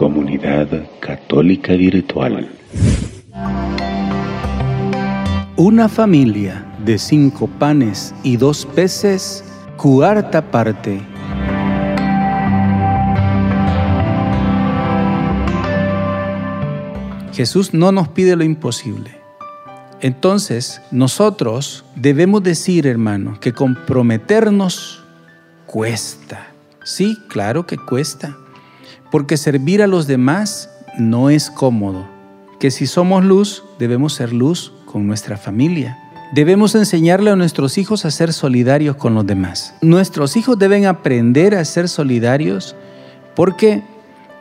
Comunidad Católica Virtual. Una familia de cinco panes y dos peces, cuarta parte. Jesús no nos pide lo imposible. Entonces, nosotros debemos decir, hermano, que comprometernos cuesta. Sí, claro que cuesta. Porque servir a los demás no es cómodo. Que si somos luz, debemos ser luz con nuestra familia. Debemos enseñarle a nuestros hijos a ser solidarios con los demás. Nuestros hijos deben aprender a ser solidarios porque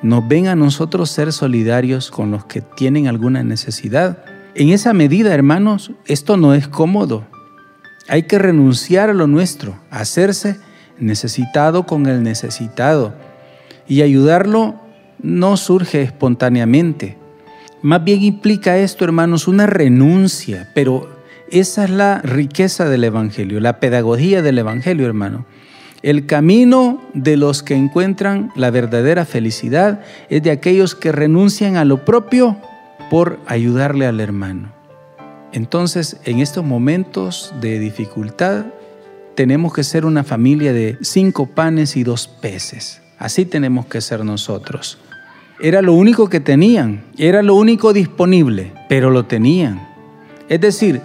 nos ven a nosotros ser solidarios con los que tienen alguna necesidad. En esa medida, hermanos, esto no es cómodo. Hay que renunciar a lo nuestro, hacerse necesitado con el necesitado. Y ayudarlo no surge espontáneamente. Más bien implica esto, hermanos, una renuncia, pero esa es la riqueza del Evangelio, la pedagogía del Evangelio, hermano. El camino de los que encuentran la verdadera felicidad es de aquellos que renuncian a lo propio por ayudarle al hermano. Entonces, en estos momentos de dificultad, tenemos que ser una familia de cinco panes y dos peces. Así tenemos que ser nosotros. Era lo único que tenían, era lo único disponible, pero lo tenían. Es decir,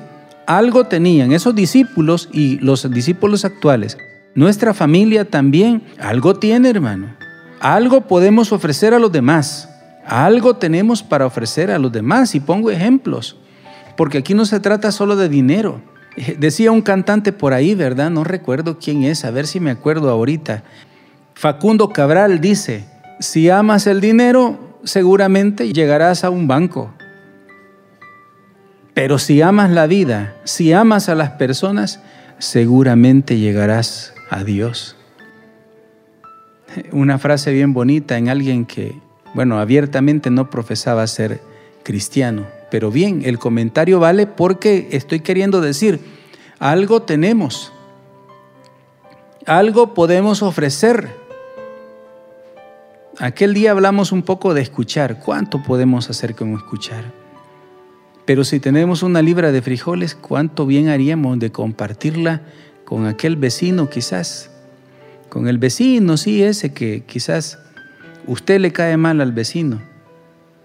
algo tenían esos discípulos y los discípulos actuales. Nuestra familia también algo tiene, hermano. Algo podemos ofrecer a los demás. Algo tenemos para ofrecer a los demás y pongo ejemplos, porque aquí no se trata solo de dinero. Decía un cantante por ahí, ¿verdad? No recuerdo quién es, a ver si me acuerdo ahorita. Facundo Cabral dice, si amas el dinero, seguramente llegarás a un banco. Pero si amas la vida, si amas a las personas, seguramente llegarás a Dios. Una frase bien bonita en alguien que bueno, abiertamente no profesaba ser cristiano. Pero bien, el comentario vale porque estoy queriendo decir, algo tenemos, algo podemos ofrecer. Aquel día hablamos un poco de escuchar, ¿cuánto podemos hacer con escuchar? Pero si tenemos una libra de frijoles, ¿cuánto bien haríamos de compartirla con aquel vecino quizás? Con el vecino, sí, ese que quizás usted le cae mal al vecino,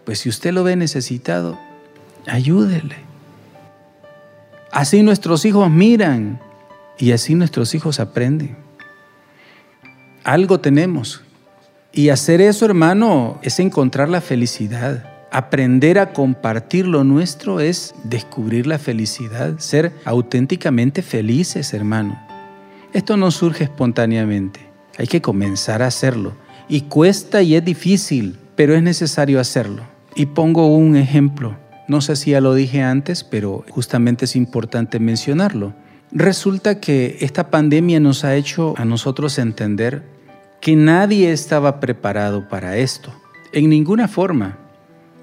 pues si usted lo ve necesitado, ayúdele. Así nuestros hijos miran y así nuestros hijos aprenden. Algo tenemos. Y hacer eso, hermano, es encontrar la felicidad. Aprender a compartir lo nuestro es descubrir la felicidad, ser auténticamente felices, hermano. Esto no surge espontáneamente, hay que comenzar a hacerlo. Y cuesta y es difícil, pero es necesario hacerlo. Y pongo un ejemplo. No sé si ya lo dije antes, pero justamente es importante mencionarlo. Resulta que esta pandemia nos ha hecho a nosotros entender que nadie estaba preparado para esto, en ninguna forma,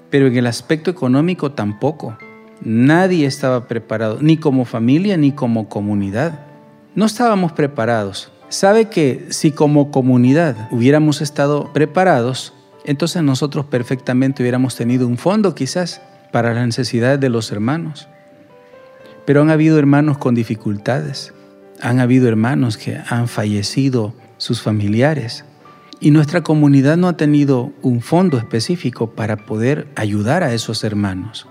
pero en el aspecto económico tampoco. Nadie estaba preparado, ni como familia ni como comunidad. No estábamos preparados. Sabe que si como comunidad hubiéramos estado preparados, entonces nosotros perfectamente hubiéramos tenido un fondo quizás para las necesidades de los hermanos. Pero han habido hermanos con dificultades, han habido hermanos que han fallecido sus familiares y nuestra comunidad no ha tenido un fondo específico para poder ayudar a esos hermanos.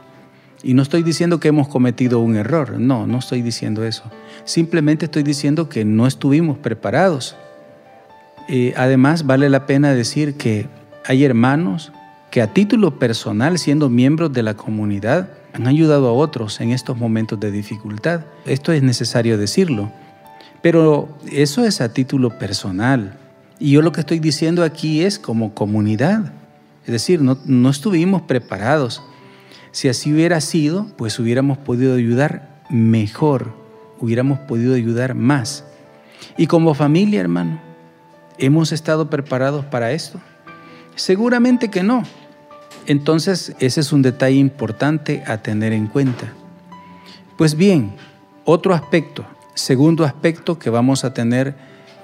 Y no estoy diciendo que hemos cometido un error, no, no estoy diciendo eso. Simplemente estoy diciendo que no estuvimos preparados. Eh, además, vale la pena decir que hay hermanos que a título personal, siendo miembros de la comunidad, han ayudado a otros en estos momentos de dificultad. Esto es necesario decirlo. Pero eso es a título personal. Y yo lo que estoy diciendo aquí es como comunidad. Es decir, no, no estuvimos preparados. Si así hubiera sido, pues hubiéramos podido ayudar mejor, hubiéramos podido ayudar más. Y como familia, hermano, ¿hemos estado preparados para esto? Seguramente que no. Entonces, ese es un detalle importante a tener en cuenta. Pues bien, otro aspecto, segundo aspecto que vamos a tener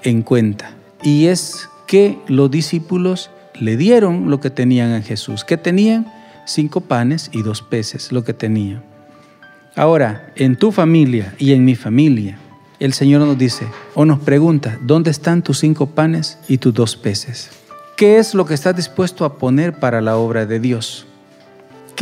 en cuenta, y es que los discípulos le dieron lo que tenían a Jesús. ¿Qué tenían? Cinco panes y dos peces, lo que tenían. Ahora, en tu familia y en mi familia, el Señor nos dice o nos pregunta, ¿dónde están tus cinco panes y tus dos peces? ¿Qué es lo que estás dispuesto a poner para la obra de Dios?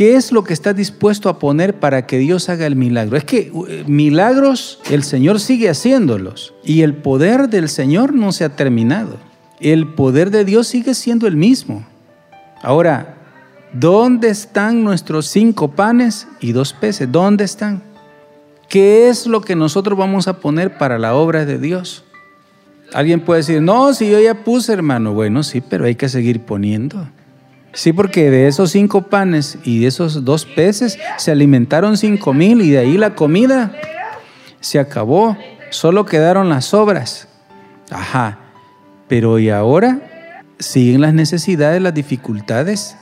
¿Qué es lo que estás dispuesto a poner para que Dios haga el milagro? Es que eh, milagros el Señor sigue haciéndolos y el poder del Señor no se ha terminado. El poder de Dios sigue siendo el mismo. Ahora, ¿dónde están nuestros cinco panes y dos peces? ¿Dónde están? ¿Qué es lo que nosotros vamos a poner para la obra de Dios? Alguien puede decir, no, si yo ya puse, hermano. Bueno, sí, pero hay que seguir poniendo. Sí, porque de esos cinco panes y de esos dos peces se alimentaron cinco mil y de ahí la comida se acabó. Solo quedaron las sobras. Ajá. Pero ¿y ahora? Siguen las necesidades, las dificultades.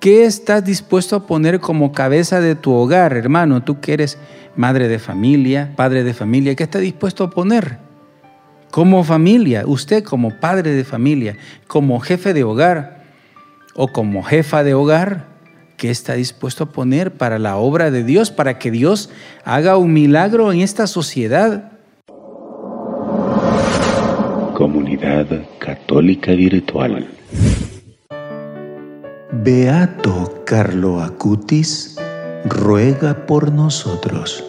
¿Qué estás dispuesto a poner como cabeza de tu hogar, hermano? Tú que eres madre de familia, padre de familia, ¿qué está dispuesto a poner? Como familia, usted como padre de familia, como jefe de hogar, o como jefa de hogar, ¿qué está dispuesto a poner para la obra de Dios, para que Dios haga un milagro en esta sociedad? Comunidad Católica Virtual. Beato Carlo Acutis ruega por nosotros.